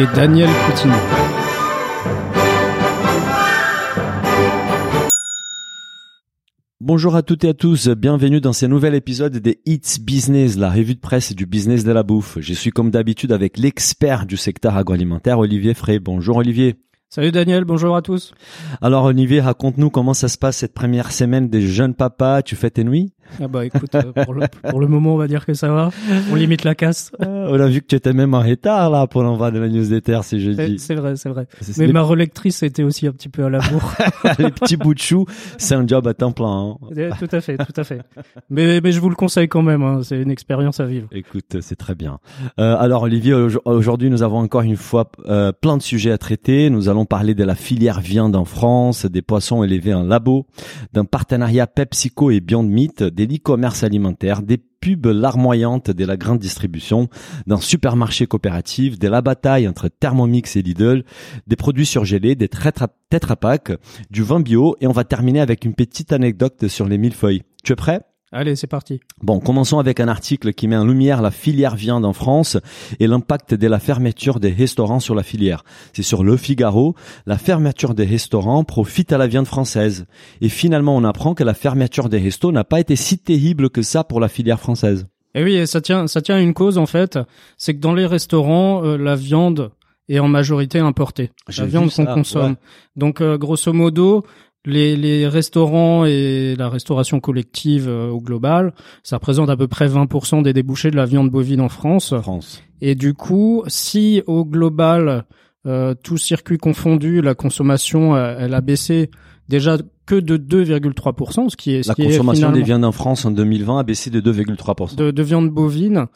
Et Daniel Coutinho. Bonjour à toutes et à tous, bienvenue dans ce nouvel épisode des It's Business, la revue de presse du business de la bouffe. Je suis comme d'habitude avec l'expert du secteur agroalimentaire, Olivier Frey. Bonjour Olivier. Salut Daniel, bonjour à tous. Alors Olivier, raconte-nous comment ça se passe cette première semaine des jeunes papas. Tu fais tes nuits? Ah bah écoute, euh, pour, le, pour le moment on va dire que ça va. On limite la casse. Euh, On a vu que tu étais même en retard là pour l'envoi de la newsletter, c'est C'est jeudi. c'est vrai, c'est vrai. Mais les, ma relectrice était aussi un petit peu à la bourre. les petits bouts de chou, c'est un job à temps plein. hein. Eh, tout à fait, tout à fait. Mais, mais je vous le conseille quand même, hein, c'est une expérience à vivre. Écoute, c'est très bien. Euh, alors Olivier, au- aujourd'hui nous avons encore une fois euh, plein de sujets à traiter. Nous allons parler de la filière viande en France, des poissons élevés en labo, d'un partenariat PepsiCo et Beyond Meat, des e-commerce alimentaires, des pubs larmoyantes de la grande distribution, d'un supermarché coopératif, de la bataille entre Thermomix et Lidl, des produits surgelés, des Tetra Pak, du vin bio et on va terminer avec une petite anecdote sur les millefeuilles. Tu es prêt? Allez, c'est parti. Bon, commençons avec un article qui met en lumière la filière viande en France et l'impact de la fermeture des restaurants sur la filière. C'est sur Le Figaro, la fermeture des restaurants profite à la viande française. Et finalement, on apprend que la fermeture des restos n'a pas été si terrible que ça pour la filière française. Et oui, et ça tient, ça tient à une cause en fait, c'est que dans les restaurants, euh, la viande est en majorité importée. La viande qu'on consomme. ouais. Donc, euh, grosso modo, les, les restaurants et la restauration collective euh, au global, ça représente à peu près 20% des débouchés de la viande bovine en France. France. Et du coup, si au global, euh, tout circuit confondu, la consommation, euh, elle a baissé déjà que de 2,3%, ce qui est, ce La qui est consommation des viandes en France en 2020 a baissé de 2,3%. de, de viande bovine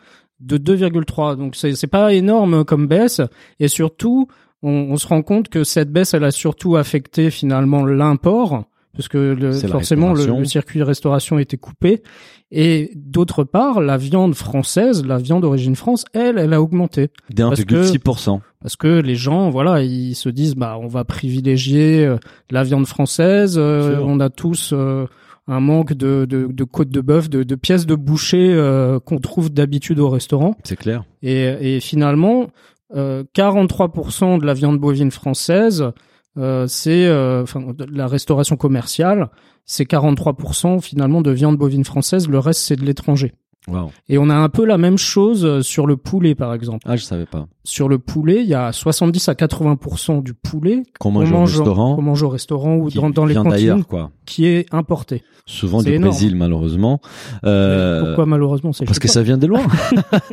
de 2,3. Donc c'est c'est pas énorme comme baisse et surtout on, on se rend compte que cette baisse elle a surtout affecté finalement l'import parce que le- forcément le, le circuit de restauration était coupé. Et d'autre part la viande française, la viande d'origine France, elle elle a augmenté. De 1,6%. parce que les gens voilà ils se disent bah on va privilégier euh, la viande française euh, on a tous euh, un manque de, de, de côtes de bœuf de, de pièces de boucher euh, qu'on trouve d'habitude au restaurant. C'est clair. et, et finalement euh, 43% de la viande bovine française euh, c'est euh, enfin la restauration commerciale c'est 43% finalement de viande bovine française le reste c'est de l'étranger Wow. et on a un peu la même chose euh, sur le poulet par exemple Ah, je savais pas. sur le poulet, il y a 70 à 80% du poulet Qu'on mange au restaurant. qu'on mange au restaurant ou qui dans, dans les cantines quoi. qui est importé. Souvent du énorme. Brésil, malheureusement. Euh, Pourquoi malheureusement c'est Parce que ça vient de loin.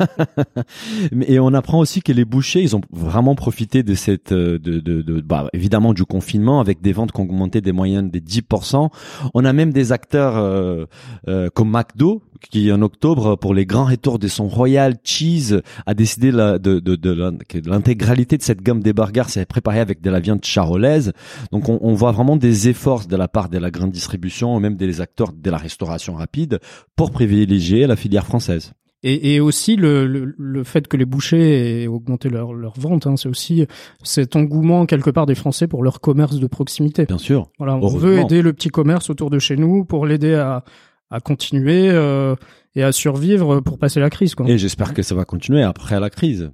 Et on apprend aussi que les bouchers, ils ont vraiment profité de cette, euh, de, de, de- bah, évidemment du confinement, avec des ventes qui ont augmenté des moyennes des 10%. On a même des acteurs euh, euh, comme McDo qui en octobre, pour les grands retours de son Royal Cheese, a décidé la- de, de, de que l'intégralité de cette gamme des burgers s'est préparée avec de la viande charolaise. Donc on, on voit vraiment des efforts de la part de la grande distribution, même des acteurs de la restauration rapide, pour privilégier la filière française. Et, et aussi le, le, le fait que les bouchers aient augmenté leur, leur vente, hein, c'est aussi cet engouement quelque part des Français pour leur commerce de proximité. Bien sûr. Voilà, on veut aider le petit commerce autour de chez nous pour l'aider à, à continuer euh, et à survivre pour passer la crise. Quoi. Et j'espère que ça va continuer après la crise.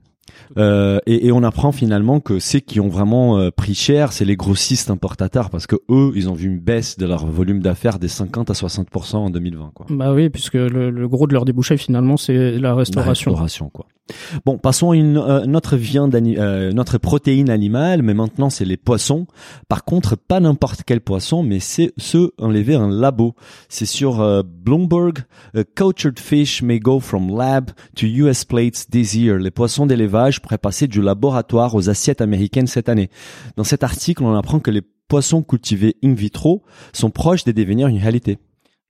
Euh, et, et on apprend finalement que ceux qui ont vraiment euh, pris cher, c'est les grossistes importateurs parce que eux, ils ont vu une baisse de leur volume d'affaires des 50 à 60 en 2020. Quoi. Bah oui, puisque le, le gros de leur débouché finalement c'est la La restauration. restauration, quoi. Bon, passons à une, euh, notre viande, euh, notre protéine animale, mais maintenant c'est les poissons. Par contre, pas n'importe quel poisson, mais c'est ceux enlevés en labo. C'est sur euh, Bloomberg. A cultured fish may go from lab to US plates this year. Les poissons d'élevage pourraient passer du laboratoire aux assiettes américaines cette année. Dans cet article, on apprend que les poissons cultivés in vitro sont proches de devenir une réalité.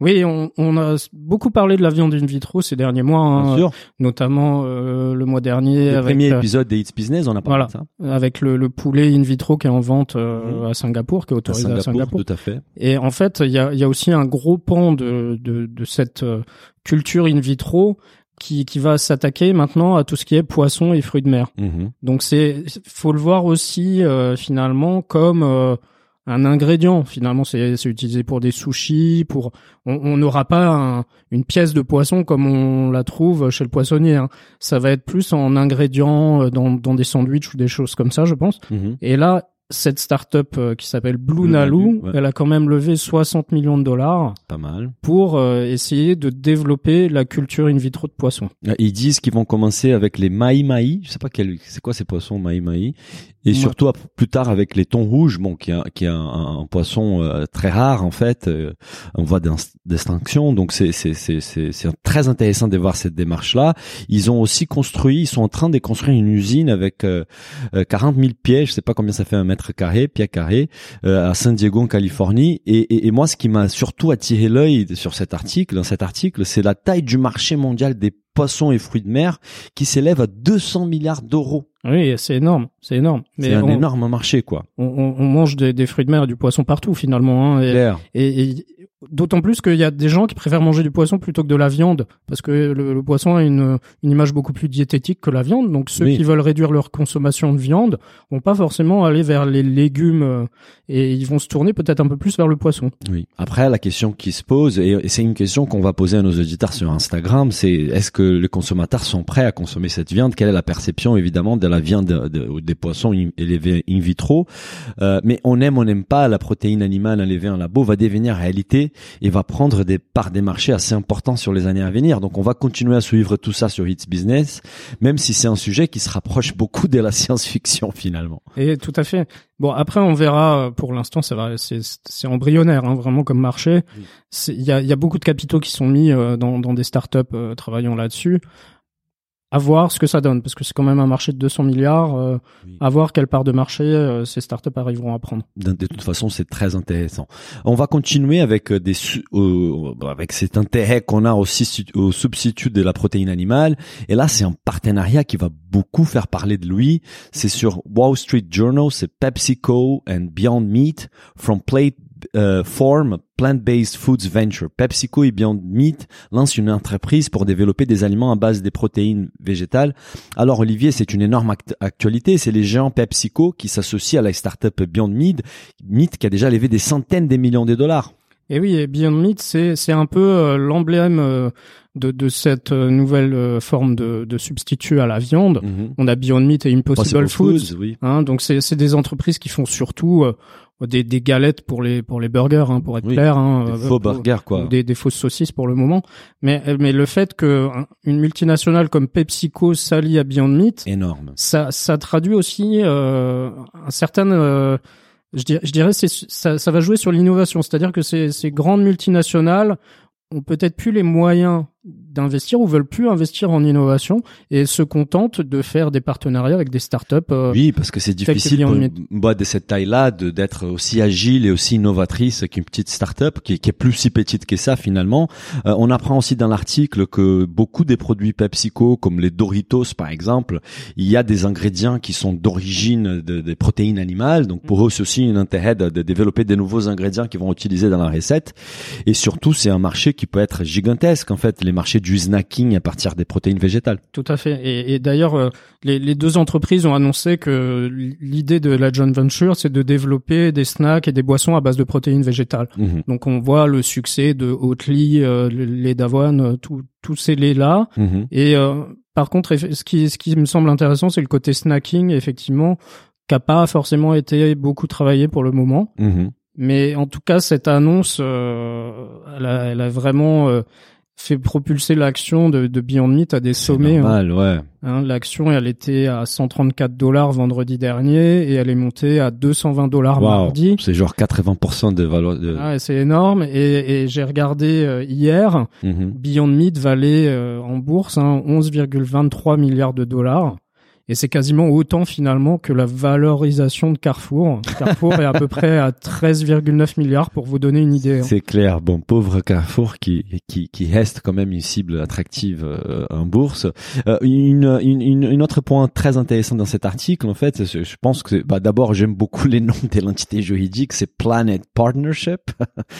Oui, on, on a beaucoup parlé de la viande in vitro ces derniers mois, hein, Bien sûr. notamment euh, le mois dernier Le avec premier euh, épisode des It's Business, on a parlé Voilà. de ça. avec le, le poulet in vitro qui est en vente euh, Mhm. à Singapour, qui est À autorisé Singapour, à Singapour. tout à fait. Et en fait, il y a, y a aussi un gros pan de, de, de cette euh, culture in vitro qui, qui va s'attaquer maintenant à tout ce qui est poisson et fruits de mer. Mhm. Donc c'est, faut le voir aussi euh, finalement comme euh, un ingrédient. Finalement, c'est utilisé pour des sushis, pour on n'aura pas un- une pièce de poisson comme on la trouve chez le poissonnier. hein. Ça va être plus en ingrédient euh, dans dans des sandwichs ou des choses comme ça, je pense. Mhm. Et là, cette start-up euh, qui s'appelle Blue, Blue Nalu, ouais. elle a quand même levé 60 millions de dollars Pas mal. pour euh, essayer de développer la culture in vitro de poissons. Euh, Ils disent qu'ils vont commencer avec les maï maï. Je sais pas quel, c'est quoi ces poissons maï maï. Et Ouais. surtout plus tard avec les thons rouges, bon, qui est un, qui est un, un poisson euh, très rare en fait, euh, en voie d'extinction. Donc c'est c'est c'est c'est très intéressant de voir cette démarche là. Ils ont aussi construit, ils sont en train de construire une usine avec euh, euh, 40 000 pieds, je sais pas combien ça fait un mètre carré, pied carré, euh, à San Diego en Californie. Et, et, et moi, ce qui m'a surtout attiré l'œil sur cet article, dans cet article, c'est la taille du marché mondial des poissons et fruits de mer qui s'élève à 200 milliards d'euros. Oui, c'est énorme, c'est énorme. C'est un on, énorme marché, quoi. on, mange des, des fruits de mer et du poisson partout finalement. Hein, et, Claire. et, et d'autant plus qu'il y a des gens qui préfèrent manger du poisson plutôt que de la viande, parce que le, le poisson a une, une image beaucoup plus diététique que la viande. Donc ceux Oui. qui veulent réduire leur consommation de viande vont pas forcément aller vers les légumes euh, et ils vont se tourner peut-être un peu plus vers le poisson. Oui. Après, la question qui se pose, et c'est une question qu'on va poser à nos auditeurs sur Instagram, c'est est-ce que les consommateurs sont prêts à consommer cette viande? Quelle est la perception, évidemment, de la viande de- de- ou des poissons élevés in vitro? Euh, Mais on aime, on n'aime pas la protéine animale élevée en labo va devenir réalité et va prendre des parts des marchés assez importants sur les années à venir. Donc, on va continuer à suivre tout ça sur It's Business, même si c'est un sujet qui se rapproche beaucoup de la science-fiction finalement. Et tout à fait. Bon, après, on verra. euh, Pour l'instant, ça va, c'est, embryonnaire, hein, vraiment comme marché. Oui. Il y a, il y a beaucoup de capitaux qui sont mis euh, dans, dans des startups euh, travaillant là-dessus. À voir ce que ça donne, parce que c'est quand même un marché de 200 milliards. euh, Oui. À voir quelle part de marché euh, ces startups arriveront à prendre. De, toute façon, c'est très intéressant. On va continuer avec euh, des su- euh, avec cet intérêt qu'on a aussi su- au substitut de la protéine animale. Et là, c'est un partenariat qui va beaucoup faire parler de lui. C'est sur Wall Street Journal, c'est PepsiCo and Beyond Meat from plate euh, form plant-based foods venture. PepsiCo et Beyond Meat lancent une entreprise pour développer des aliments à base des protéines végétales. Alors Olivier, c'est une énorme act- actualité. C'est les géants PepsiCo qui s'associent à la startup Beyond Meat, Meat qui a déjà levé des centaines de millions de dollars. Et oui, et Beyond Meat, c'est un peu euh, l'emblème euh, de, de cette euh, nouvelle forme de, de substitut à la viande. On a Beyond Meat et Impossible Possible Foods. oui. Hein, donc c'est c'est des entreprises qui font surtout des, des galettes pour les pour les burgers, hein, pour être Oui, clair. Hein, Des euh, faux pour- burgers, quoi. Des, des fausses saucisses pour le moment. Mais mais le fait que une multinationale comme PepsiCo s'allie à Beyond Meat, Énorme. ça ça traduit aussi euh, un certain euh, je dirais, je dirais ça, ça va jouer sur l'innovation, c'est-à-dire que ces, ces grandes multinationales ont peut-être plus les moyens d'investir ou veulent plus investir en innovation et se contentent de faire des partenariats avec des startups. euh, Oui, parce que c'est difficile pour Meat. une boîte de cette taille-là de d'être aussi agile et aussi innovatrice qu'une petite start-up qui, qui est plus si petite que ça finalement. Euh, on apprend aussi dans l'article que beaucoup des produits PepsiCo, comme les Doritos par exemple, il y a des ingrédients qui sont d'origine de- des protéines animales. Donc pour eux, c'est aussi un intérêt de, de développer des nouveaux ingrédients qu'ils vont utiliser dans la recette. Et surtout, c'est un marché qui peut être gigantesque en fait, les marchés du snacking à partir des protéines végétales. Tout à fait. Et, et d'ailleurs, euh, les, les deux entreprises ont annoncé que l'idée de la joint venture, c'est de développer des snacks et des boissons à base de protéines végétales. Mhm. Donc on voit le succès de Oatly, euh, lait d'avoine, euh, tous ces laits-là. Mhm. Et euh, par contre, ce qui, ce qui me semble intéressant, c'est le côté snacking, effectivement, qui a pas forcément été beaucoup travaillé pour le moment. Mhm. Mais en tout cas, cette annonce, euh, elle, a, elle a vraiment euh, fait propulser l'action de, de Beyond Meat à des sommets. hein. normal, ouais. Hein, L'action, elle était à 134 dollars vendredi dernier et elle est montée à 220 dollars Waouh, mardi. C'est genre 80% de valeur. De... Ah, c'est énorme. Et, et j'ai regardé euh, hier, Mhm. Beyond Meat valait euh, en bourse hein, 11,23 milliards de dollars. Et c'est quasiment autant finalement que la valorisation de Carrefour. Carrefour est à peu près à 13,9 milliards pour vous donner une idée. hein. C'est clair. Bon, pauvre Carrefour qui qui qui reste quand même une cible attractive euh, en bourse. Euh, une, une une une autre point très intéressant dans cet article, en fait, je pense que bah, d'abord j'aime beaucoup les noms de l'entité juridique. C'est Planet Partnership,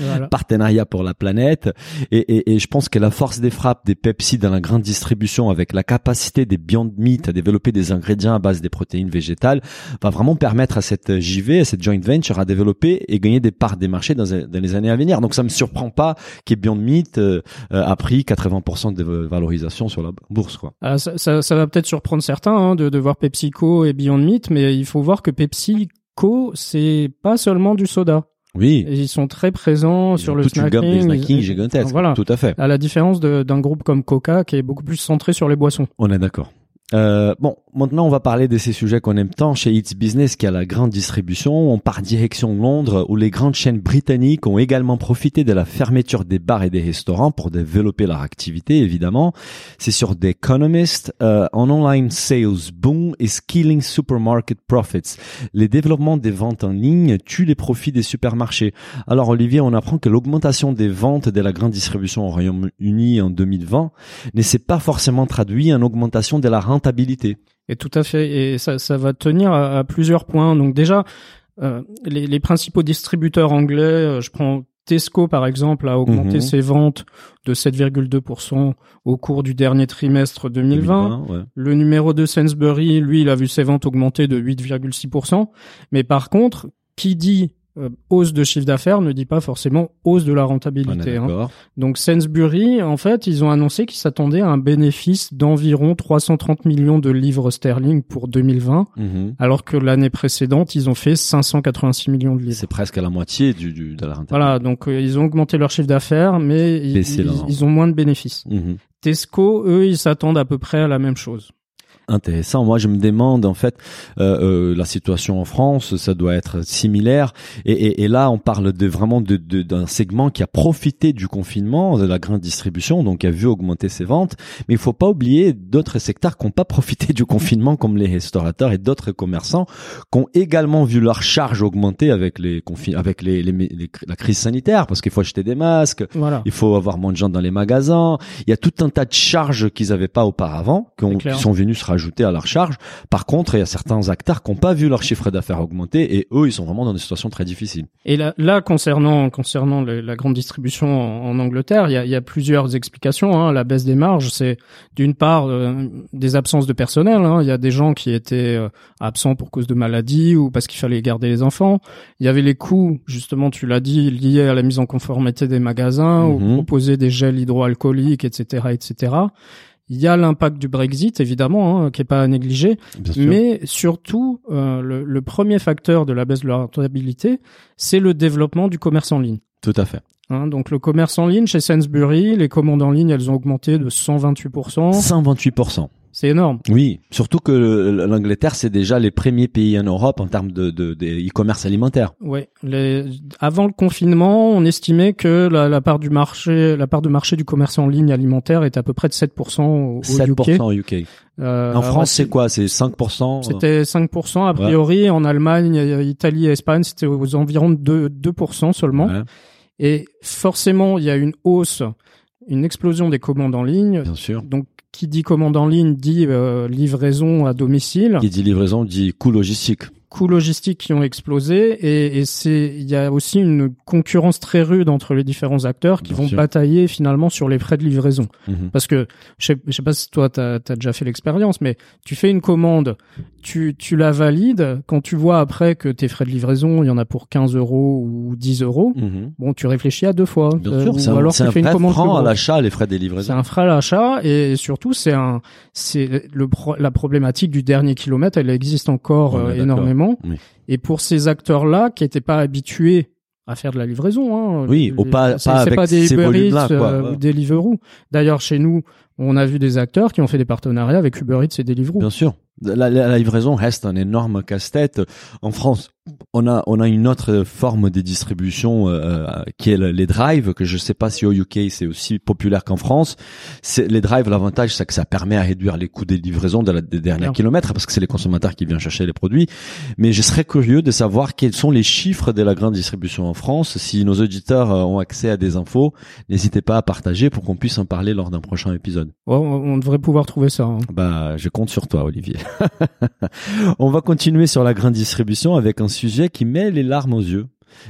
Voilà. partenariat pour la planète. Et, et, et je pense que la force des frappes des Pepsi dans la grande distribution, avec la capacité des Beyond Meat à développer des ingrédients à base des protéines végétales, va vraiment permettre à cette JV, à cette joint venture, à développer et gagner des parts des marchés dans, dans les années à venir. Donc ça me surprend pas que Beyond Meat euh, euh, a pris 80% de valorisation sur la bourse, quoi. Ah, ça, ça, ça va peut-être surprendre certains hein, de, de voir PepsiCo et Beyond Meat, mais il faut voir que PepsiCo, c'est pas seulement du soda. Oui. Et ils sont très présents Ils sur le toute une snacking. snacking gigantesques. Voilà. Tout à fait. À la différence d'un groupe comme Coca qui est beaucoup plus centré sur les boissons. On est d'accord. Euh, bon, maintenant on va parler de ces sujets qu'on aime tant chez It's Business qui a la grande distribution. On part direction Londres où les grandes chaînes britanniques ont également profité de la fermeture des bars et des restaurants pour développer leur activité évidemment. C'est sur The Economist, euh, online sales boom is killing supermarket profits. Les développements des ventes en ligne tuent les profits des supermarchés. Alors Olivier, on apprend que l'augmentation des ventes de la grande distribution au Royaume-Uni en 2020 ne s'est pas forcément traduit en augmentation de la rentabilité. Et tout à fait. Et ça, ça va tenir à, à plusieurs points. Donc déjà, euh, les, les principaux distributeurs anglais, euh, je prends Tesco par exemple, a augmenté Mhm. ses ventes de 7,2% au cours du dernier trimestre 2020. ouais. Le numéro 2 Sainsbury, lui, il a vu ses ventes augmenter de 8,6%. Mais par contre, qui dit euh, hausse de chiffre d'affaires ne dit pas forcément hausse de la rentabilité. hein. Donc Sainsbury, en fait, ils ont annoncé qu'ils s'attendaient à un bénéfice d'environ 330 millions de livres sterling pour 2020, Mhm. alors que l'année précédente, ils ont fait 586 millions de livres. C'est presque à la moitié du, du de la rentabilité. Voilà, donc euh, ils ont augmenté leur chiffre d'affaires, mais ils, ils ont moins de bénéfices. Mhm. Tesco, eux, ils s'attendent à peu près à la même chose. Intéressant. Moi, je me demande en fait euh, euh, la situation en France, ça doit être similaire. Et, et, et là, on parle de vraiment de de- d'un segment qui a profité du confinement, de la grande distribution, donc a vu augmenter ses ventes. Mais il faut pas oublier d'autres secteurs qui n'ont pas profité du confinement, comme les restaurateurs et d'autres commerçants, qui ont également vu leurs charges augmenter avec les avec les, les- les- la crise sanitaire, parce qu'il faut acheter des masques, Voilà. il faut avoir moins de gens dans les magasins. Il y a tout un tas de charges qu'ils n'avaient pas auparavant, qui, ont- qui sont venus se rajouter à leur charge. Par contre, il y a certains acteurs qui n'ont pas vu leur chiffre d'affaires augmenter et eux, ils sont vraiment dans des situations très difficiles. Et là, là concernant concernant le- la grande distribution en, en Angleterre, il y a, il y a plusieurs explications. Hein. La baisse des marges, c'est d'une part euh, des absences de personnel. hein. Il y a des gens qui étaient euh, absents pour cause de maladie ou parce qu'il fallait garder les enfants. Il y avait les coûts, justement, tu l'as dit, liés à la mise en conformité des magasins ou Mhm. proposer des gels hydroalcooliques, etc., etc. Il y a l'impact du Brexit, évidemment, hein, qui est pas à négliger. Mais surtout, euh, le, le premier facteur de la baisse de la rentabilité, c'est le développement du commerce en ligne. Tout à fait. Hein, donc le commerce en ligne chez Sainsbury, les commandes en ligne, elles ont augmenté de 128%. 128%. C'est énorme. Oui, surtout que le- l'Angleterre, c'est déjà les premiers pays en Europe en termes de, de, de e-commerce alimentaire. Les... Avant le confinement, on estimait que la, la part du marché, la part de marché du commerce en ligne alimentaire était à peu près de 7% au, au 7% UK. en UK. Euh, En France, c'est quoi? C'est 5% C'était 5% a priori. En Allemagne, Italie et Espagne, c'était aux environs de 2%, 2% seulement. Ouais, Et forcément, il y a une hausse, une explosion des commandes en ligne. bien sûr. Donc, qui dit commande en ligne dit euh, livraison à domicile, Qui dit livraison dit coût logistique. coûts logistiques qui ont explosé, et, et c'est il y a aussi une concurrence très rude entre les différents acteurs qui Bien vont sûr. batailler finalement sur les frais de livraison. Mhm. Parce que je sais, je sais pas si toi t'as as déjà fait l'expérience, mais tu fais une commande, tu tu la valides, quand tu vois après que tes frais de livraison il y en a pour 15 euros ou 10 euros, Mhm. bon tu réfléchis à deux fois. Bien Euh, sûr, ou c'est un, alors c'est tu un fais une commande à l'achat, les frais des C'est livraisons. un frein à l'achat et surtout c'est un c'est le pro- la problématique du dernier kilomètre, elle existe encore euh, énormément. Oui. Et pour ces acteurs-là qui n'étaient pas habitués à faire de la livraison, hein, Oui, les- ou pas- c'est pas c'est avec pas des Uber Eats euh, ouais. ou des Deliveroo. D'ailleurs chez nous, on a vu des acteurs qui ont fait des partenariats avec Uber Eats et Deliveroo. Bien sûr. La, la- la livraison reste un énorme casse-tête. En France, on a on a une autre forme de distribution euh, qui est le- les drives que je sais pas si au UK c'est aussi populaire qu'en France. Les drives l'avantage c'est que ça permet à réduire les coûts des livraisons de la, des derniers Bien. kilomètres parce que c'est les consommateurs qui viennent chercher les produits. Mais je serais curieux de savoir quels sont les chiffres de la grande distribution en France. Si nos auditeurs euh, ont accès à des infos, n'hésitez pas à partager pour qu'on puisse en parler lors d'un prochain épisode. On devrait pouvoir trouver ça. hein. Bah, je compte sur toi, Olivier. On va continuer sur la grande distribution avec un sujet qui met les larmes aux yeux.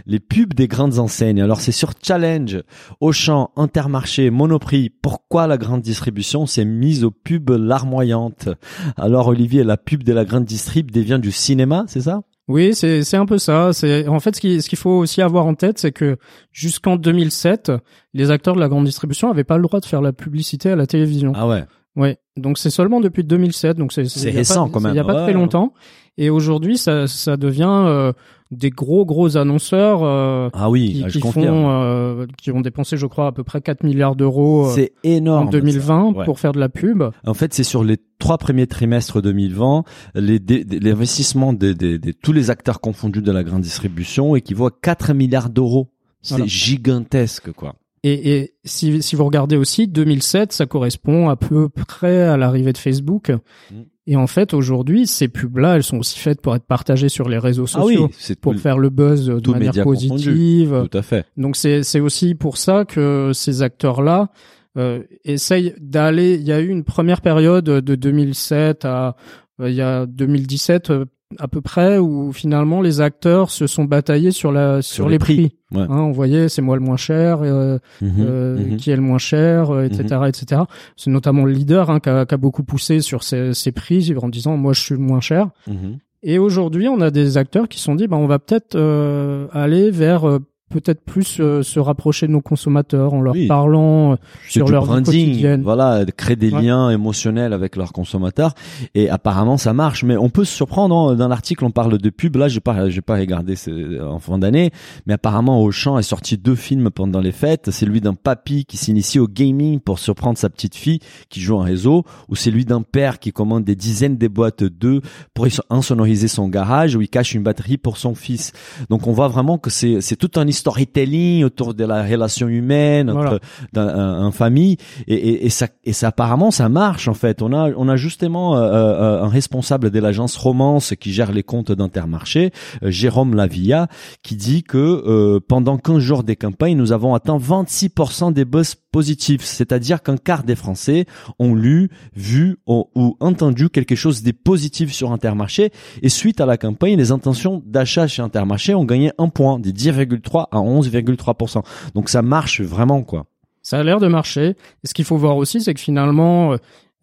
Les pubs des grandes enseignes. Alors c'est sur Challenge, Auchan, Intermarché, Monoprix. Pourquoi la grande distribution s'est mise aux pubs larmoyantes? Alors Olivier, la pub de la grande distrib devient du cinéma, c'est ça? Oui, c'est c'est un peu ça. C'est en fait ce qui ce qu'il faut aussi avoir en tête, c'est que jusqu'en 2007, les acteurs de la grande distribution avaient pas le droit de faire la publicité à la télévision. Ah ouais. Ouais. Donc c'est seulement depuis 2007. Donc c'est récent, pas- quand même. Il y a pas Ouais. très longtemps. Et aujourd'hui, ça ça devient euh, des gros gros annonceurs euh, Ah oui, qui, je qui font euh, qui ont dépensé, je crois, à peu près 4 milliards d'euros. euh, C'est énorme. en 2020 Ouais. pour faire de la pub. En fait, c'est sur les trois premiers trimestres 2020, les l'investissement de, de- de tous les acteurs confondus de la grande distribution équivaut à 4 milliards d'euros. C'est Voilà. gigantesque, quoi. Et, et si, si vous regardez aussi, 2007, ça correspond à peu près à l'arrivée de Facebook. Mm. Et en fait, aujourd'hui, ces pubs-là, elles sont aussi faites pour être partagées sur les réseaux Ah oui, sociaux, pour faire le buzz de manière confondu. positive. tout à fait. Donc c'est c'est aussi pour ça que ces acteurs-là euh, essayent d'aller. Il y a eu une première période de 2007 à euh, il y a 2017 euh, à peu près où finalement les acteurs se sont bataillés sur la sur, les les prix. prix. Ouais. Hein, on voyait c'est moi le moins cher, euh, Mhm, euh, mhm. qui est le moins cher, euh, etc., etc. C'est notamment le leader hein, qui, a, qui a beaucoup poussé sur ces, ces prix en disant moi je suis le moins cher. Mhm. Et aujourd'hui, on a des acteurs qui se sont dit, bah, on va peut-être euh, aller vers euh, peut-être plus euh, se rapprocher de nos consommateurs en leur Oui. parlant euh, sur leur vie branding, quotidienne. voilà, créer des Ouais. liens émotionnels avec leurs consommateurs. Et apparemment, ça marche. Mais on peut se surprendre. hein. Dans l'article, on parle de pub. Là, j'ai pas, j'ai pas regardé en fin d'année, mais apparemment, Auchan est sorti deux films pendant les fêtes. C'est celui d'un papy qui s'initie au gaming pour surprendre sa petite fille qui joue en réseau, ou c'est celui d'un père qui commande des dizaines de boîtes d'œufs pour insonoriser son garage, où il cache une batterie pour son fils. Donc, on voit vraiment que c'est, c'est tout un storytelling autour de la relation humaine entre Voilà. un, un famille. Et, et, et ça et ça apparemment ça marche en fait. On a on a justement euh, euh, un responsable de l'agence Romance qui gère les comptes d'Intermarché euh, Jérôme Lavilla qui dit que euh, pendant 15 jours des campagnes nous avons atteint 26% des buzz positifs. C'est-à-dire qu'un quart des Français ont lu vu ont- ou entendu quelque chose de positif sur Intermarché. Et suite à la campagne les intentions d'achat chez Intermarché ont gagné un point de 10,3 à 11,3% donc ça marche vraiment quoi Ça a l'air de marcher. Et ce qu'il faut voir aussi, c'est que finalement, euh,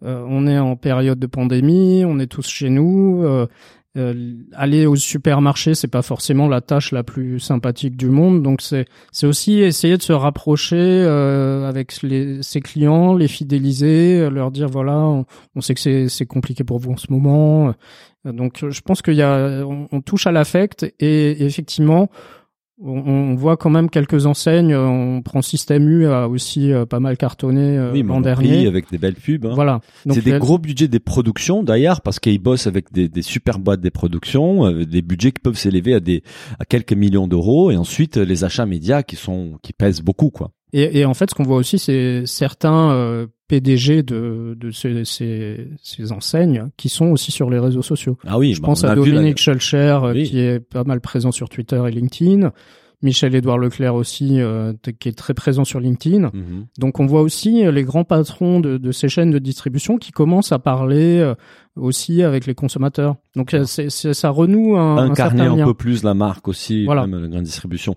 euh, on est en période de pandémie, on est tous chez nous. euh, euh, aller au supermarché, c'est pas forcément la tâche la plus sympathique du monde. Donc c'est c'est aussi essayer de se rapprocher euh, avec les, ses clients, les fidéliser, euh, leur dire voilà, on, sait que c'est c'est compliqué pour vous en ce moment. Euh, Donc je pense qu'il y a on, on touche à l'affect et effectivement on, voit quand même quelques enseignes. On prend Système U a aussi euh, pas mal cartonné euh, oui, l'an dernier. avec des belles pubs. hein. Voilà. C'est des gros budgets des productions d'ailleurs parce qu'ils bossent avec des, des super boîtes des productions, euh, des budgets qui peuvent s'élever à des à quelques millions d'euros et ensuite les achats médias qui sont qui pèsent beaucoup quoi. Et, et en fait, ce qu'on voit aussi, c'est certains euh, PDG de, de ces, ces, ces enseignes qui sont aussi sur les réseaux sociaux. Ah oui, Je bah, pense à Dominique Schulcher, euh, Oui. qui est pas mal présent sur Twitter et LinkedIn. Michel-Édouard Leclerc aussi, euh, qui est très présent sur LinkedIn. Mhm. Donc on voit aussi euh, les grands patrons de, de ces chaînes de distribution qui commencent à parler aussi avec les consommateurs. Donc euh, c'est, c'est- ça renoue un, un incarner un lien. peu plus la marque aussi, Voilà. même la grande distribution.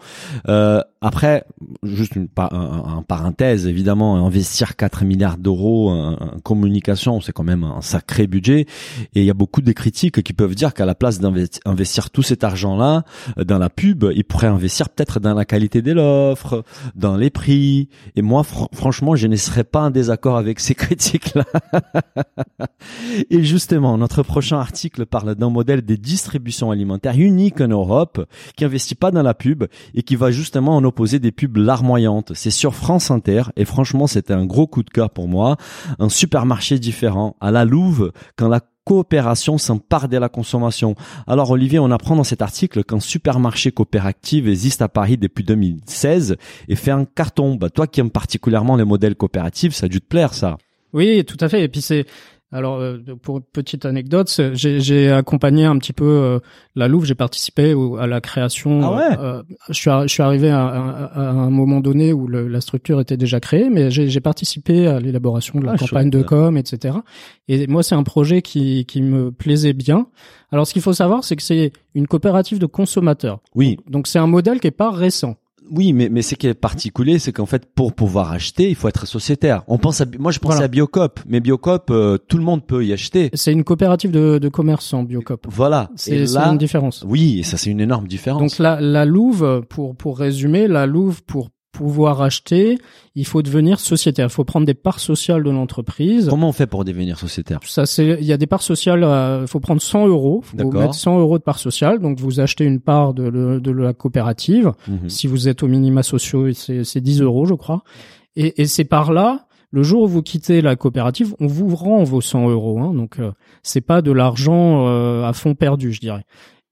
Euh, après, juste une un, un parenthèse, évidemment, investir 4 milliards d'euros en, communication, c'est quand même un sacré budget. Et il y a beaucoup de critiques qui peuvent dire qu'à la place d'investir tout cet argent-là euh, dans la pub, ils pourraient investir peut-être dans la qualité de l'offre, dans les prix. Et moi, fr- franchement, je ne serais pas en désaccord avec ces critiques-là. Et notre prochain article parle d'un modèle de distribution alimentaire unique en Europe, qui investit pas dans la pub et qui va justement en opposer des pubs larmoyantes. C'est sur France Inter et franchement, c'était un gros coup de cœur pour moi. Un supermarché différent à la Louve, quand la coopération s'empare de la consommation. Alors Olivier, on apprend dans cet article qu'un supermarché coopératif existe à Paris depuis 2016 et fait un carton. Bah, toi qui aimes particulièrement les modèles coopératifs, ça a dû te plaire ça. Oui, tout à fait. Et puis c'est alors, euh, pour une petite anecdote, j'ai accompagné un petit peu euh, la Louve. J'ai participé à la création. Ah ouais. Euh, je, suis, je suis arrivé à, à, un moment donné où le, la structure était déjà créée, mais j'ai participé à l'élaboration de la Ah, campagne de com, etc. Et moi, c'est un projet qui, qui me plaisait bien. Alors, ce qu'il faut savoir, c'est que c'est une coopérative de consommateurs. Oui, Donc, c'est un modèle qui est pas récent. Oui, mais mais ce qui est particulier, c'est qu'en fait, pour pouvoir acheter, il faut être sociétaire. On pense à, moi, je Voilà. à Biocop, mais Biocop, euh, tout le monde peut y acheter. C'est une coopérative de, de commerçants, Biocop. Voilà. C'est une différence. oui, et ça c'est une énorme différence. Donc la, la Louve, pour, pour résumer, la Louve, pour pouvoir acheter, il faut devenir sociétaire. Il faut prendre des parts sociales de l'entreprise. Comment on fait pour devenir sociétaire? Ça, c'est, il y a des parts sociales, il faut prendre 100 euros. Faut mettre 100 euros de parts sociales. Donc, vous achetez une part de, le- de la coopérative. Mhm. Si vous êtes au minima sociaux, c'est, c'est 10 euros, je crois. Et, et c'est par là, le jour où vous quittez la coopérative, on vous rend vos 100 euros. Hein, donc, euh, c'est pas de l'argent euh, à fond perdu, je dirais.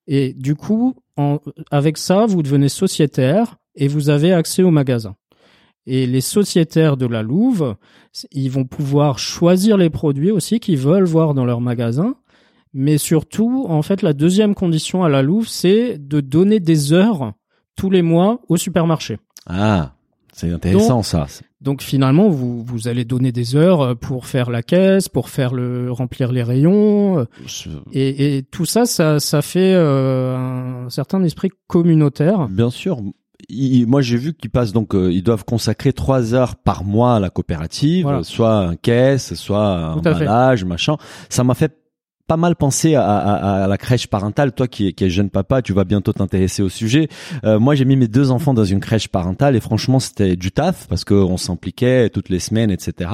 Et du coup, en, avec ça, vous devenez sociétaire et vous avez accès au magasin. Et les sociétaires de la Louve, ils vont pouvoir choisir les produits aussi qu'ils veulent voir dans leur magasin. Mais surtout, en fait, la deuxième condition à la Louve, c'est de donner des heures tous les mois au supermarché. Ah, c'est intéressant ça. Donc finalement, vous, vous allez donner des heures euh, pour faire la caisse, pour faire le remplir les rayons, euh, Je- et, et tout ça, ça, ça fait euh, un certain esprit communautaire. Bien sûr. Il- moi, j'ai vu qu'ils passent donc, euh, ils doivent consacrer trois heures par mois à la coopérative, Voilà. soit un caisse, soit un emballage, machin. Ça m'a fait pas mal penser à, à- à la crèche parentale. Toi qui es, qui es jeune papa, tu vas bientôt t'intéresser au sujet. Euh, moi, j'ai mis mes deux enfants dans une crèche parentale et franchement, c'était du taf parce que on s'impliquait toutes les semaines, etc.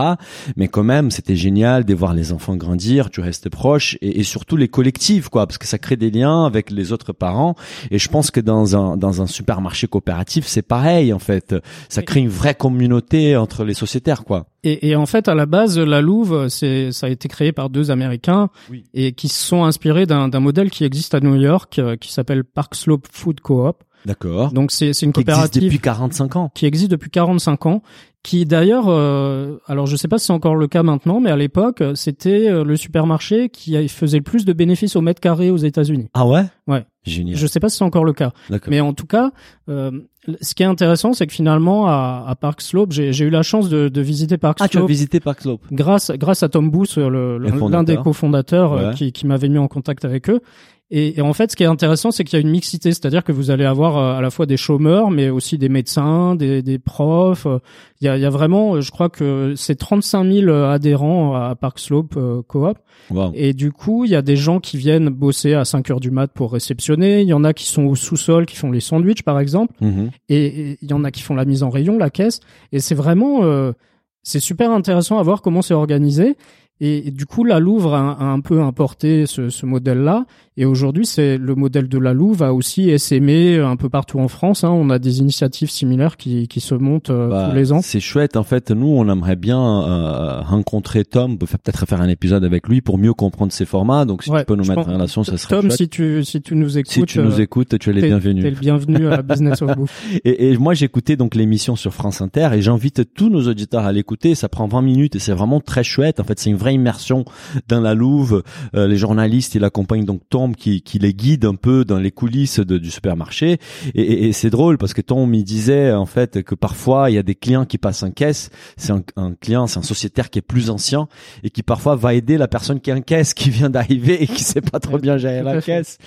Mais quand même, c'était génial de voir les enfants grandir. Tu restes proche et, et surtout les collectifs, quoi, parce que ça crée des liens avec les autres parents. Et je pense que dans un dans un supermarché coopératif, c'est pareil en fait. Ça crée une vraie communauté entre les sociétaires, quoi. Et, et en fait, à la base, la Louve, c'est, ça a été créé par deux Américains Oui. et qui se sont inspirés d'un, d'un modèle qui existe à New York, euh, qui s'appelle Park Slope Food Co-op. D'accord. Donc c'est, c'est une Qui existe coopérative depuis 45 ans. qui existe depuis 45 ans, qui d'ailleurs, euh, alors je sais pas si c'est encore le cas maintenant, mais à l'époque, c'était euh, le supermarché qui faisait le plus de bénéfices au mètre carré aux États-Unis. Ah ouais? Ouais. Génial. Je sais pas si c'est encore le cas. D'accord. Mais en tout cas, euh, ce qui est intéressant, c'est que finalement, à, à Park Slope, j'ai eu la chance de, de visiter Park Ah, tu as Slope visité Park Slope. grâce, grâce à Tom Booth, l'un des cofondateurs euh, Ouais. qui, qui m'avait mis en contact avec eux. Et, et en fait, ce qui est intéressant, c'est qu'il y a une mixité, c'est-à-dire que vous allez avoir euh, à la fois des chômeurs, mais aussi des médecins, des, des profs. Euh, Il y a, il y a vraiment, euh, je crois que c'est 35 000 adhérents à Park Slope euh, Coop. Wow. Et du coup, il y a des gens qui viennent bosser à 5 heures du mat pour réceptionner. Il y en a qui sont au sous-sol, qui font les sandwichs, par exemple. Mhm. Et et il y en a qui font la mise en rayon, la caisse. Et c'est vraiment, euh, c'est super intéressant à voir comment c'est organisé. Et, et du coup, la Louvre a, a un peu importé ce, ce modèle-là. Et aujourd'hui, c'est le modèle de la Louvre a aussi essaimé un peu partout en France. hein. On a des initiatives similaires qui, qui se montent euh, Bah, tous les ans. C'est chouette. En fait, nous, on aimerait bien euh, rencontrer Tom, peut- peut-être faire un épisode avec lui pour mieux comprendre ses formats. Donc, si Ouais, tu peux nous mettre pense- en relation, ça serait Tom, chouette. si tu si tu nous écoutes, Si tu nous euh, écoutes, tu es les t'es- bienvenus. T'es le bienvenu à Business of Bouffe. Et, et moi, j'écoutais donc l'émission sur France Inter et j'invite tous nos auditeurs à l'écouter. Ça prend 20 minutes et c'est vraiment très chouette. En fait, c'est une vraie immersion dans la Louve. Euh, les journalistes, ils accompagnent donc Tom qui, qui les guide un peu dans les coulisses de- du supermarché. Et, et- et c'est drôle parce que Tom il disait en fait que parfois il y a des clients qui passent en caisse. C'est un, un client, c'est un sociétaire qui est plus ancien et qui parfois va aider la personne qui est en caisse, qui vient d'arriver et qui sait pas trop bien gérer la caisse.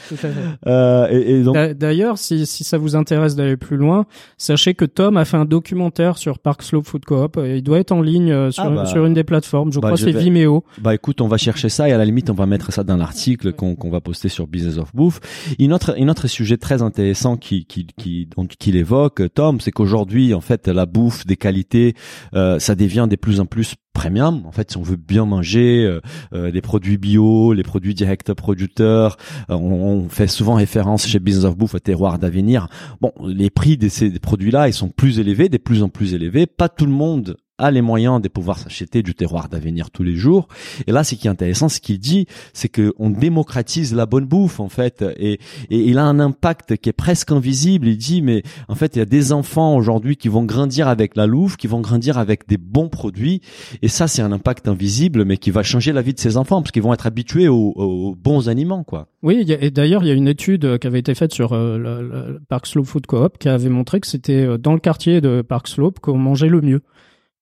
Euh, et, donc D'a- D'ailleurs, si, si ça vous intéresse d'aller plus loin, sachez que Tom a fait un documentaire sur Park Slope Food Coop. Et il doit être en ligne euh, sur, Ah bah. sur une des plateformes. Je Bah, crois que c'est vais- Vimeo. Bah écoute, on va chercher ça et à la limite on va mettre ça dans l'article qu'on qu'on va poster sur Business of Bouffe. Une autre, une autre sujet très intéressant qui qui qui qu'il évoque Tom, c'est qu'aujourd'hui en fait la bouffe des qualités, euh, ça devient de plus en plus premium. En fait, si on veut bien manger euh, euh, des produits bio, les produits direct producteurs, euh, on, on fait souvent référence chez Business of Bouffe au terroir d'avenir. Bon, les prix de ces produits-là, ils sont plus élevés, de plus en plus élevés. Pas tout le monde a les moyens de pouvoir s'acheter du terroir d'avenir tous les jours. Et là, ce qui est intéressant, ce qu'il dit, c'est que on démocratise la bonne bouffe en fait, et, et il a un impact qui est presque invisible. Il dit, mais en fait, il y a des enfants aujourd'hui qui vont grandir avec la Louve, qui vont grandir avec des bons produits, et ça, c'est un impact invisible, mais qui va changer la vie de ces enfants parce qu'ils vont être habitués aux, bons aliments, quoi. Oui, et d'ailleurs, il y a une étude qui avait été faite sur euh, le, le Park Slope Food Coop qui avait montré que c'était euh, dans le quartier de Park Slope qu'on mangeait le mieux.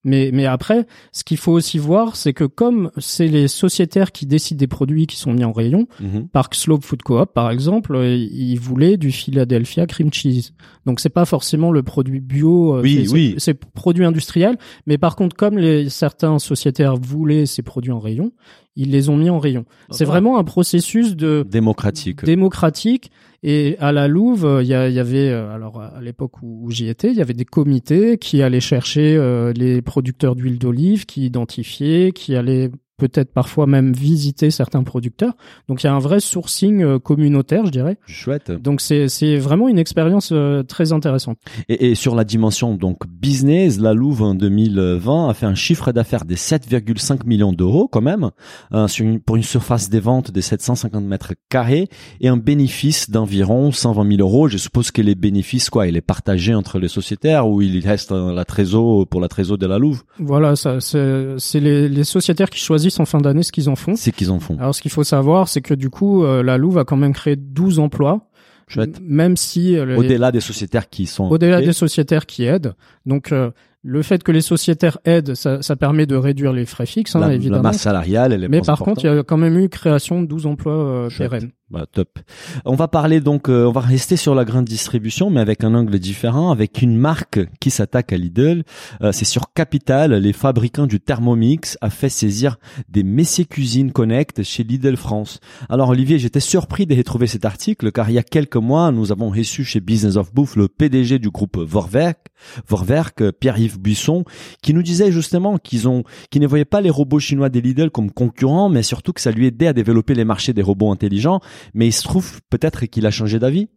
Mais, mais après, ce qu'il faut aussi voir, c'est que comme c'est les sociétaires qui décident des produits qui sont mis en rayon, Mhm. Park Slope Food Coop, par exemple, euh, ils voulaient du Philadelphia cream cheese. Donc c'est pas forcément le produit bio, euh, Oui, c'est- oui. c'est c'est produit industriel. Mais par contre, comme les certains sociétaires voulaient ces produits en rayon, ils les ont mis en rayon. C'est Voilà. vraiment un processus de démocratique. démocratique. Et à la Louve, euh, il y, avait, euh, alors à l'époque où, où j'y étais, il y avait des comités qui allaient chercher euh, les producteurs d'huile d'olive, qui identifiaient, qui allaient peut-être parfois même visiter certains producteurs. Donc il y a un vrai sourcing euh, communautaire, je dirais. Chouette. Donc c'est c'est vraiment une expérience euh, très intéressante. Et, et sur la dimension donc business, la Louve en 2020 a fait un chiffre d'affaires de 7,5 millions d'euros quand même, euh, sur une- pour une surface des ventes de 750 mètres carrés et un bénéfice d'environ 120 000 euros. Je suppose que les bénéfices, quoi, il est partagé entre les sociétaires ou il reste la trésor pour la trésor de la Louve? Voilà, ça c'est c'est les, les sociétaires qui choisissent en fin d'année ce qu'ils en font. C'est qu'ils en font. Alors ce qu'il faut savoir, c'est que du coup, euh, la Louve a quand même créé 12 emplois. Chouette. Même si euh, les- Au-delà des sociétaires qui sont au-delà des sociétaires qui aident. Donc euh, le fait que les sociétaires aident, ça, ça permet de réduire les frais fixes, hein, la, la évidemment. masse salariale, elle est Mais par contre, il y a quand même eu création de 12 emplois euh, pérennes. Bah, top. On va parler donc, euh, on va rester sur la grande distribution, mais avec un angle différent, avec une marque qui s'attaque à Lidl. Euh, c'est sur Capital, les fabricants du Thermomix a fait saisir des Messier Cuisine Connect chez Lidl France. Alors Olivier, j'étais surpris de retrouver cet article car il y a quelques mois, nous avons reçu chez Business of Bouffe le PDG du groupe Vorwerk, Vorwerk, euh, Pierre-Yves Buisson, qui nous disait justement qu'ils ont, qu'ils ne voyaient pas les robots chinois des Lidl comme concurrents, mais surtout que ça lui aidait à développer les marchés des robots intelligents. Mais il se trouve peut-être qu'il a changé d'avis.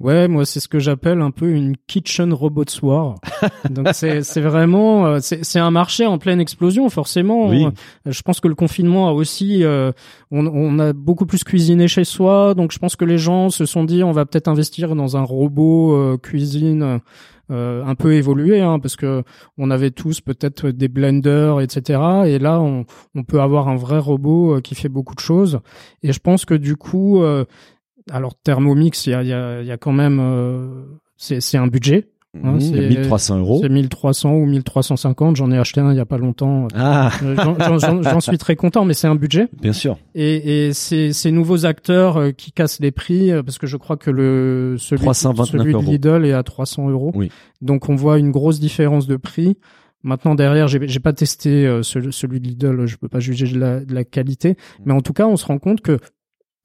Ouais, moi c'est ce que j'appelle un peu une kitchen robot war. Donc c'est c'est vraiment euh, c'est c'est un marché en pleine explosion forcément. Oui. Euh, Je pense que le confinement a aussi euh, on on a beaucoup plus cuisiné chez soi, donc je pense que les gens se sont dit on va peut-être investir dans un robot euh, cuisine euh, un peu évolué hein, parce que on avait tous peut-être des blenders etc. Et là on peut avoir un vrai robot euh, qui fait beaucoup de choses. Et je pense que du coup euh, alors Thermomix, il y a, y, a, quand même, c'est un budget. Hein, Mmh, c'est- 1300 euros. C'est 1300 ou 1350. J'en ai acheté un il y a pas longtemps. Ah, Euh, j'en- suis très content, mais c'est un budget. bien sûr. Et, et ces, ces nouveaux acteurs euh, qui cassent les prix, euh, parce que je crois que le celui, 329 celui de euros. Lidl est à 300 euros. Oui. Donc on voit une grosse différence de prix. Maintenant derrière, j'ai pas testé celui, celui de Lidl, je peux pas juger de la, de la qualité, mais en tout cas, on se rend compte que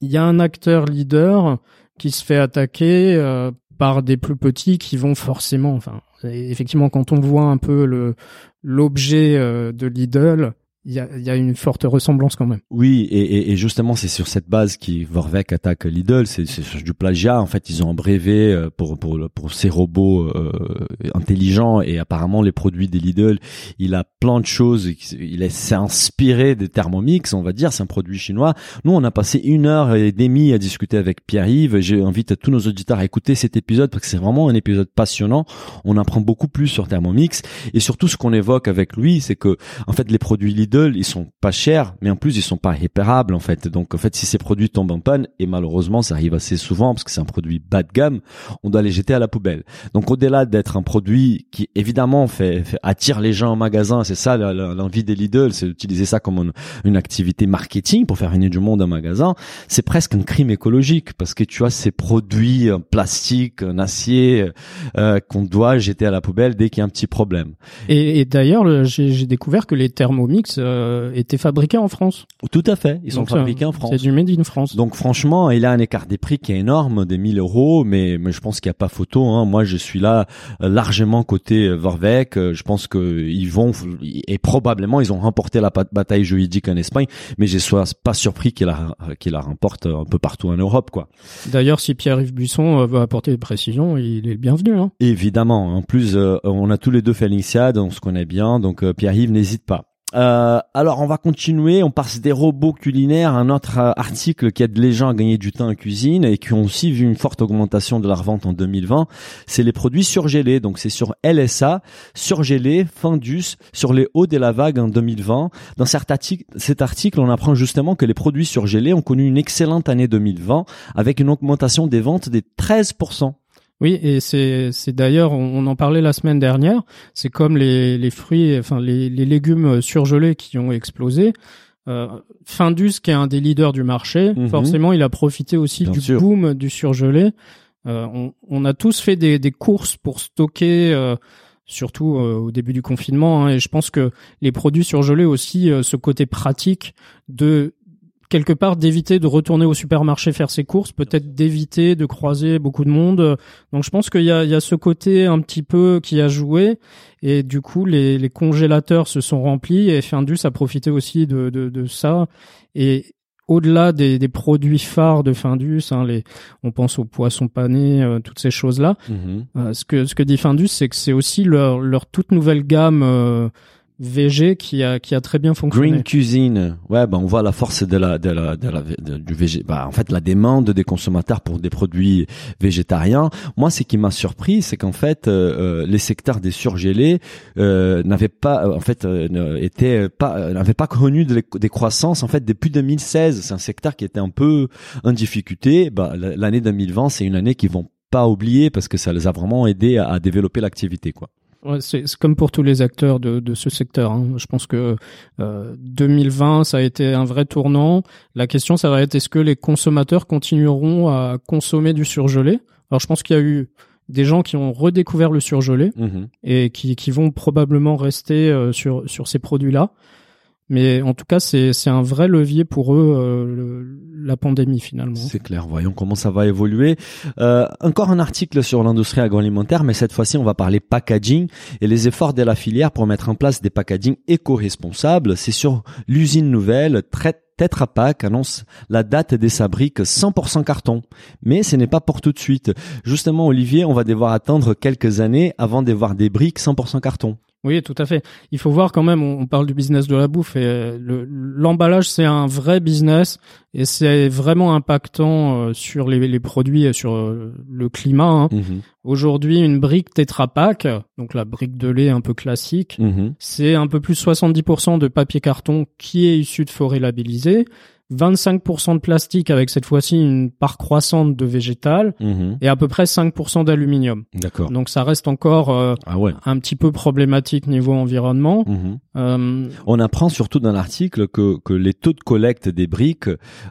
il y a un acteur leader qui se fait attaquer euh, par des plus petits qui vont forcément, enfin, effectivement, quand on voit un peu le l'objet euh, de Lidl, il y a, y a une forte ressemblance quand même. Oui, et, et, et justement, c'est sur cette base qui attaque Lidl. C'est du plagiat. En fait, ils ont brevet euh, pour pour pour ces robots euh, intelligents et apparemment les produits des Lidl, il a plein de choses. Il est s'est inspiré des Thermomix, on va dire. C'est un produit chinois. Nous, on a passé une heure et demie à discuter avec Pierre-Yves. J'invite tous nos auditeurs à écouter cet épisode parce que c'est vraiment un épisode passionnant. On apprend beaucoup plus sur Thermomix et surtout ce qu'on évoque avec lui, c'est que en fait les produits Lidl ils sont pas chers, mais en plus ils sont pas réparables en fait. Donc en fait, si ces produits tombent en panne, et malheureusement ça arrive assez souvent parce que c'est un produit bas de gamme, on doit les jeter à la poubelle. Donc au-delà d'être un produit qui évidemment fait, attire les gens en magasin, c'est ça l'envie des Lidl, c'est d'utiliser ça comme une, activité marketing pour faire venir du monde en magasin. C'est presque un crime écologique parce que tu as ces produits en plastique, en acier euh, qu'on doit jeter à la poubelle dès qu'il y a un petit problème. Et, et d'ailleurs, le- j'ai j'ai découvert que les Thermomix euh, étaient fabriqués en France. Tout à fait, ils sont Donc, fabriqués en France. C'est du made in France. Donc franchement, il a un écart des prix qui est énorme, des 1000 euros, mais, mais je pense qu'il n'y a pas photo. Hein. Moi, je suis là euh, largement côté euh, Vorvec. Euh, Je pense que ils vont et probablement ils ont remporté la bataille juridique en Espagne, mais je suis pas surpris qu'il la qu'il la remporte un peu partout en Europe, quoi. D'ailleurs, si Pierre-Yves Buisson euh, veut apporter des précisions, il est le bienvenu. Hein. Évidemment. En plus, euh, on a tous les deux fait l'INSEAD, on se connaît bien, donc euh, Pierre-Yves n'hésite pas. Euh, alors on va continuer, on passe des robots culinaires, un autre euh, article qui aide les gens à gagner du temps en cuisine et qui ont aussi vu une forte augmentation de leur vente en 2020, c'est les produits surgelés. Donc c'est sur LSA, surgelés, Findus, sur les hauts de la vague en 2020. Dans cet article, cet article, on apprend justement que les produits surgelés ont connu une excellente année 2020 avec une augmentation des ventes des 13%. Oui, et c'est d'ailleurs, on, on en parlait la semaine dernière. C'est comme les les fruits, enfin les les légumes surgelés qui ont explosé. Euh, Findus, qui est un des leaders du marché, Mhm. forcément, il a profité aussi Bien du sûr. boom du surgelé. Euh, on, on a tous fait des, des courses pour stocker, euh, surtout euh, au début du confinement. hein, et je pense que les produits surgelés aussi, euh, ce côté pratique de quelque part d'éviter de retourner au supermarché faire ses courses, peut-être d'éviter de croiser beaucoup de monde. Donc je pense qu'il y a, il y a ce côté un petit peu qui a joué et du coup les, les congélateurs se sont remplis et Findus a profité aussi de, de, de ça. Et au-delà des, des produits phares de Findus, hein, les, on pense aux poissons panés, euh, toutes ces choses-là. Euh, ce que ce que dit Findus, c'est que c'est aussi leur leur toute nouvelle gamme euh, VG qui a qui a très bien fonctionné. Green cuisine, ouais, ben on voit la force de la, de la, de la, du végé, bah, en fait, la demande des consommateurs pour des produits végétariens. Moi, ce qui m'a surpris, c'est qu'en fait, euh, euh, les secteurs des surgelés euh, n'avaient pas, euh, en fait, euh, étaient pas, euh, n'avaient pas connu de- des croissances en fait depuis 2016. C'est un secteur qui était un peu en difficulté. L- l'année 2020, c'est une année qu'ils vont pas oublier parce que ça les a vraiment aidés à, à développer l'activité, quoi. Ouais, c'est comme pour tous les acteurs de, de ce secteur. hein. Je pense que euh, 2020, ça a été un vrai tournant. La question, ça va être est-ce que les consommateurs continueront à consommer du surgelé? Alors, je pense qu'il y a eu des gens qui ont redécouvert le surgelé Mhm. et qui, qui vont probablement rester euh, sur, sur ces produits-là. Mais en tout cas, c'est c'est un vrai levier pour eux, euh, le- la pandémie finalement. C'est clair, voyons comment ça va évoluer. Euh, encore un article sur l'industrie agroalimentaire, mais cette fois-ci on va parler packaging et les efforts de la filière pour mettre en place des packaging éco-responsables. C'est sur l'usine nouvelle Tret- Tetra Pak annonce la date des fabriques 100% carton. Mais ce n'est pas pour tout de suite. Justement, Olivier, on va devoir attendre quelques années avant de voir des briques 100% carton. Oui, tout à fait. Il faut voir quand même, on parle du business de la bouffe et euh, le- l'emballage, c'est un vrai business et c'est vraiment impactant euh, sur les, les produits et sur euh, le climat. hein. Mhm. Aujourd'hui, une brique Tetra Pak, donc la brique de lait un peu classique, Mhm. c'est un peu plus de 70% de papier carton qui est issu de forêt labellisée, 25% de plastique avec cette fois-ci une part croissante de végétal Mhm. et à peu près 5% d'aluminium. D'accord. Donc ça reste encore euh, Ah ouais. un petit peu problématique niveau environnement. Mhm. Euh, On apprend surtout dans l'article que, que les taux de collecte des briques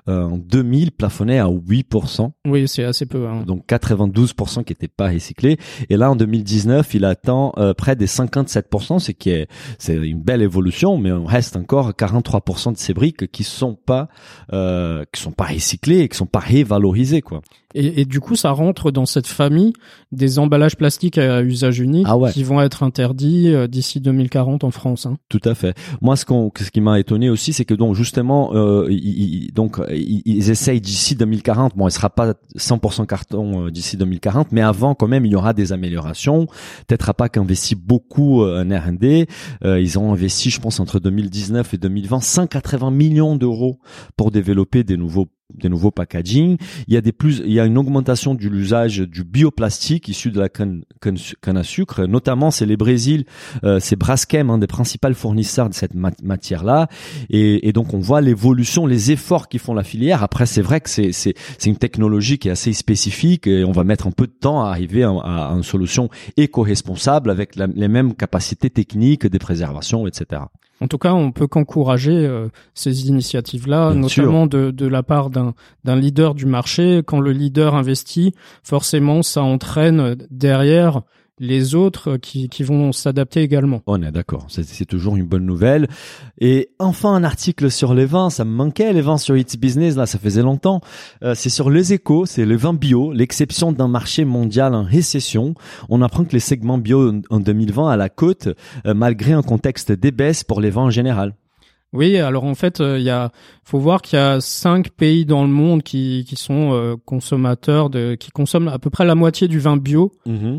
euh, en 2000 plafonnaient à 8%, oui, c'est assez peu. hein. donc 92% qui n'étaient pas recyclés. Et là, en 2019, il attend euh, près des 57%, ce qui est c'est une belle évolution, mais on reste encore 43% de ces briques qui sont pas euh, qui sont pas recyclées et qui sont pas révalorisées quoi. Et, et du coup, ça rentre dans cette famille des emballages plastiques à usage unique Ah ouais. qui vont être interdits euh, d'ici 2040 en France. hein. Tout à fait. Moi, ce, qu'on, ce qui m'a étonné aussi, c'est que donc justement, euh, ils, donc ils, ils essayent d'ici 2040. Bon, il sera pas 100% carton euh, d'ici 2040, mais avant, quand même, il y aura des améliorations. Tetra Pak investit beaucoup euh, en R&D. Euh, ils ont investi, je pense, entre 2019 et 2020, 180 millions d'euros pour développer des nouveaux des nouveaux packaging. Il y a des plus, il y a une augmentation de l'usage du bioplastique issu de la canne, canne, à sucre. Notamment, c'est les Brésil euh, c'est Braskem, un des principaux fournisseurs de cette ma- matière-là, et, et donc on voit l'évolution, les efforts qui font la filière. Après, c'est vrai que c'est c'est c'est une technologie qui est assez spécifique et on va mettre un peu de temps à arriver à, une solution éco-responsable avec les mêmes capacités techniques, des préservations, etc. En tout cas, on peut qu'encourager euh, ces initiatives-là, notamment de, de la part d'un d'un leader du marché. Quand le leader investit, forcément, ça entraîne derrière les autres qui, qui vont s'adapter également. On est d'accord, c'est, toujours une bonne nouvelle. Et enfin un article sur les vins, ça me manquait les vins sur It's Business, là ça faisait longtemps. Euh, c'est sur les échos, c'est le vin bio, l'exception d'un marché mondial en récession. On apprend que les segments bio en 2020 à la côte, euh, malgré un contexte d'ébaisse pour les vins en général. Oui, alors en fait, il y a, faut voir qu'il y a cinq pays dans le monde qui, qui sont euh, consommateurs de, qui consomment à peu près la moitié du vin bio.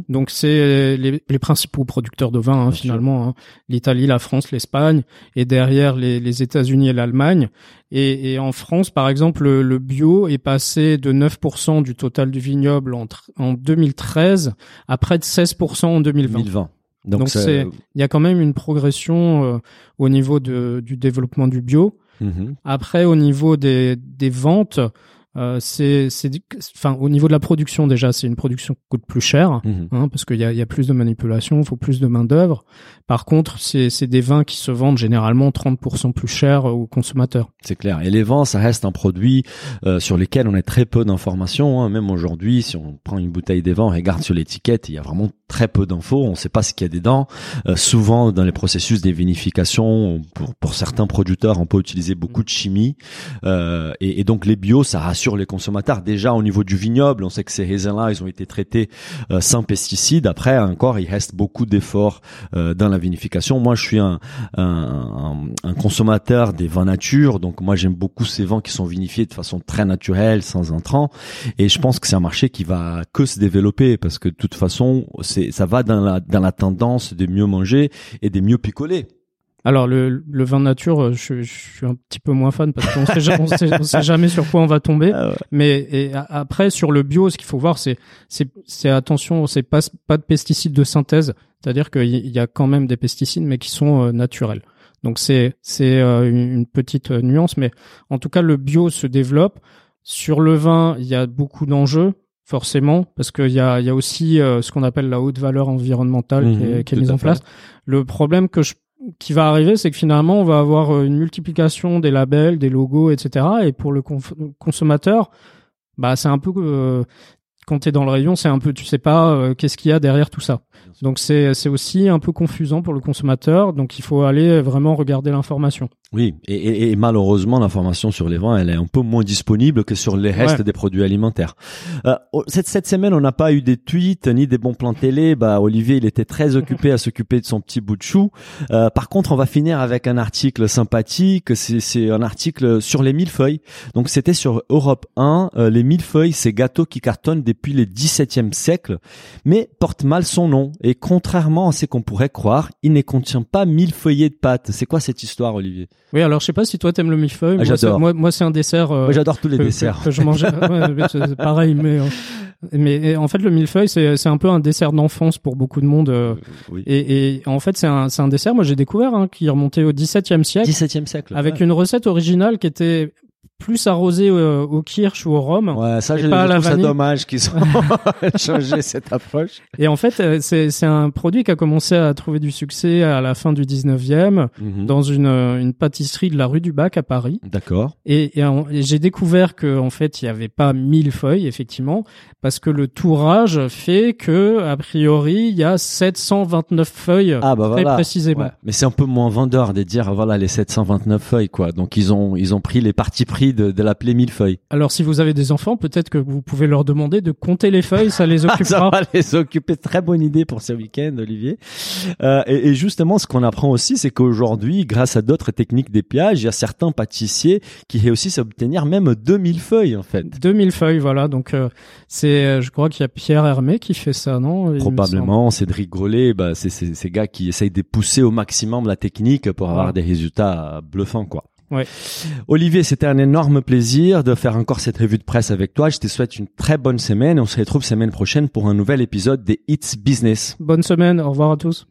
Donc c'est les, les principaux producteurs de vin hein, finalement, hein. l'Italie, la France, l'Espagne, et derrière les, les États-Unis et l'Allemagne. Et, et en France, par exemple, le, le bio est passé de 9% du total du vignoble en, en 2013 à près de 16% en 2020. 2020. Donc c'est, il y a quand même une progression euh, au niveau de, du développement du bio. Mhm. Après, au niveau des, des ventes, euh, c'est, c'est, enfin, au niveau de la production déjà, c'est une production qui coûte plus cher, Mhm. hein, parce qu'il y a, il y a plus de manipulation, il faut plus de main d'œuvre. Par contre, c'est, c'est des vins qui se vendent généralement 30% plus cher aux consommateurs. C'est clair. Et les vins, ça reste un produit euh, sur lequel on a très peu d'informations. hein. Même aujourd'hui, si on prend une bouteille des vins, on regarde sur l'étiquette, il y a vraiment très peu d'infos. On ne sait pas ce qu'il y a dedans. Euh, souvent, dans les processus des vinifications, pour, pour certains producteurs, on peut utiliser beaucoup de chimie. Euh, et, et donc, les bio, ça rassure les consommateurs. Déjà, au niveau du vignoble, on sait que ces raisins-là, ils ont été traités euh, sans pesticides. Après, encore, il reste beaucoup d'efforts euh, dans la vinification. Moi, je suis un, un, un- consommateur des vins nature, donc moi j'aime beaucoup ces vins qui sont vinifiés de façon très naturelle, sans intrants, et je pense que c'est un marché qui va que se développer parce que de toute façon, ça va dans la dans la tendance de mieux manger et de mieux picoler. Alors le, le vin nature, euh, je, je suis un petit peu moins fan parce qu'on sait, on sait, on sait jamais sur quoi on va tomber. Ah ouais. Mais et après sur le bio, ce qu'il faut voir, c'est attention, c'est pas pas de pesticides de synthèse, c'est-à-dire qu'il y- a quand même des pesticides, mais qui sont euh, naturels. Donc c'est c'est euh, une petite nuance, mais en tout cas le bio se développe. Sur le vin, il y a beaucoup d'enjeux forcément parce qu'il y a il y a aussi euh, ce qu'on appelle la haute valeur environnementale qui Mhm, est, qui est mise en place. Le problème que je qui va arriver, c'est que finalement, on va avoir euh, une multiplication des labels, des logos, etc. Et pour le consommateur, bah, c'est un peu euh, quand t'es dans le rayon, c'est un peu, tu sais pas euh, qu'est-ce qu'il y a derrière tout ça. Donc c'est c'est aussi un peu confusant pour le consommateur. Donc il faut aller vraiment regarder l'information. Oui, et, et- et malheureusement, l'information sur les vins, elle est un peu moins disponible que sur les restes Ouais. des produits alimentaires. Euh, oh, cette, cette semaine, on n'a pas eu des tweets ni des bons plans télé. Bah, Olivier, il était très occupé à s'occuper de son petit bout de chou. Euh, par contre, on va finir avec un article sympathique. C'est, un article sur les millefeuilles. Donc, c'était sur Europe 1. Euh, les millefeuilles, ces gâteaux qui cartonnent depuis le XVIIe siècle, mais portent mal son nom. Et contrairement à ce qu'on pourrait croire, il ne contient pas mille feuillets de pâte. C'est quoi cette histoire, Olivier? Oui, alors je sais pas si toi t'aimes le millefeuille. Ah, Moi, j'adore. Moi, moi c'est un dessert. euh, Moi, j'adore tous les que- desserts. que je mangeais. Ouais, pareil, mais euh, mais en fait le millefeuille c'est c'est un peu un dessert d'enfance pour beaucoup de monde. euh, Oui. et, et en fait c'est un c'est un dessert. Moi j'ai découvert hein, qui remontait au XVIIe siècle 17e siècle. avec ouais. une recette originale qui était plus arrosée euh, au kirsch ou au rhum. Ouais, ça, je, pas à je la trouve ça dommage qu'ils ont changé cette approche. Et en fait euh, c'est un produit qui a commencé à trouver du succès à la fin du 19e Mhm. dans une une pâtisserie de la rue du Bac à Paris. D'accord. Et, et, en- et j'ai découvert que en fait il y avait pas mille feuilles effectivement parce que le tourage fait que a priori il y a 729 feuilles Ah, bah très voilà. précisément. Ouais. Mais c'est un peu moins vendeur de dire, voilà, les 729 feuilles, quoi. Donc, ils ont, ils ont pris les partis pris de, de l'appeler mille feuilles. Alors si vous avez des enfants, peut-être que vous pouvez leur demander de compter les feuilles, ça les Ah, ça occupera. va les occuper. Très bonne idée pour ce week-end, Olivier. Euh, et, et justement, ce qu'on apprend aussi, c'est qu'aujourd'hui, grâce à d'autres techniques d'épiage, il y a certains pâtissiers qui réussissent à obtenir même 2000 feuilles, en fait. 2000 feuilles, voilà. Donc euh, c'est, euh, je crois qu'il y a Pierre Hermé qui fait ça, non? Il. Probablement, Cédric Grolet, bah, c'est c'est- ces gars qui essayent de pousser au maximum la technique pour avoir Ouais. des résultats bluffants, quoi. Ouais. Olivier, c'était un énorme plaisir de faire encore cette revue de presse avec toi. Je te souhaite une très bonne semaine et on se retrouve semaine prochaine pour un nouvel épisode des Hits Business. Bonne semaine, au revoir à tous.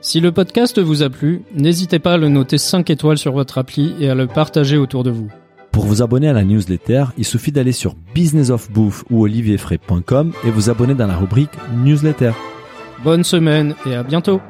Si le podcast vous a plu, n'hésitez pas à le noter 5 étoiles sur votre appli et à le partager autour de vous. Pour vous abonner à la newsletter, il suffit d'aller sur businessofbouffe ou olivierfray.com et vous abonner dans la rubrique newsletter. Bonne semaine et à bientôt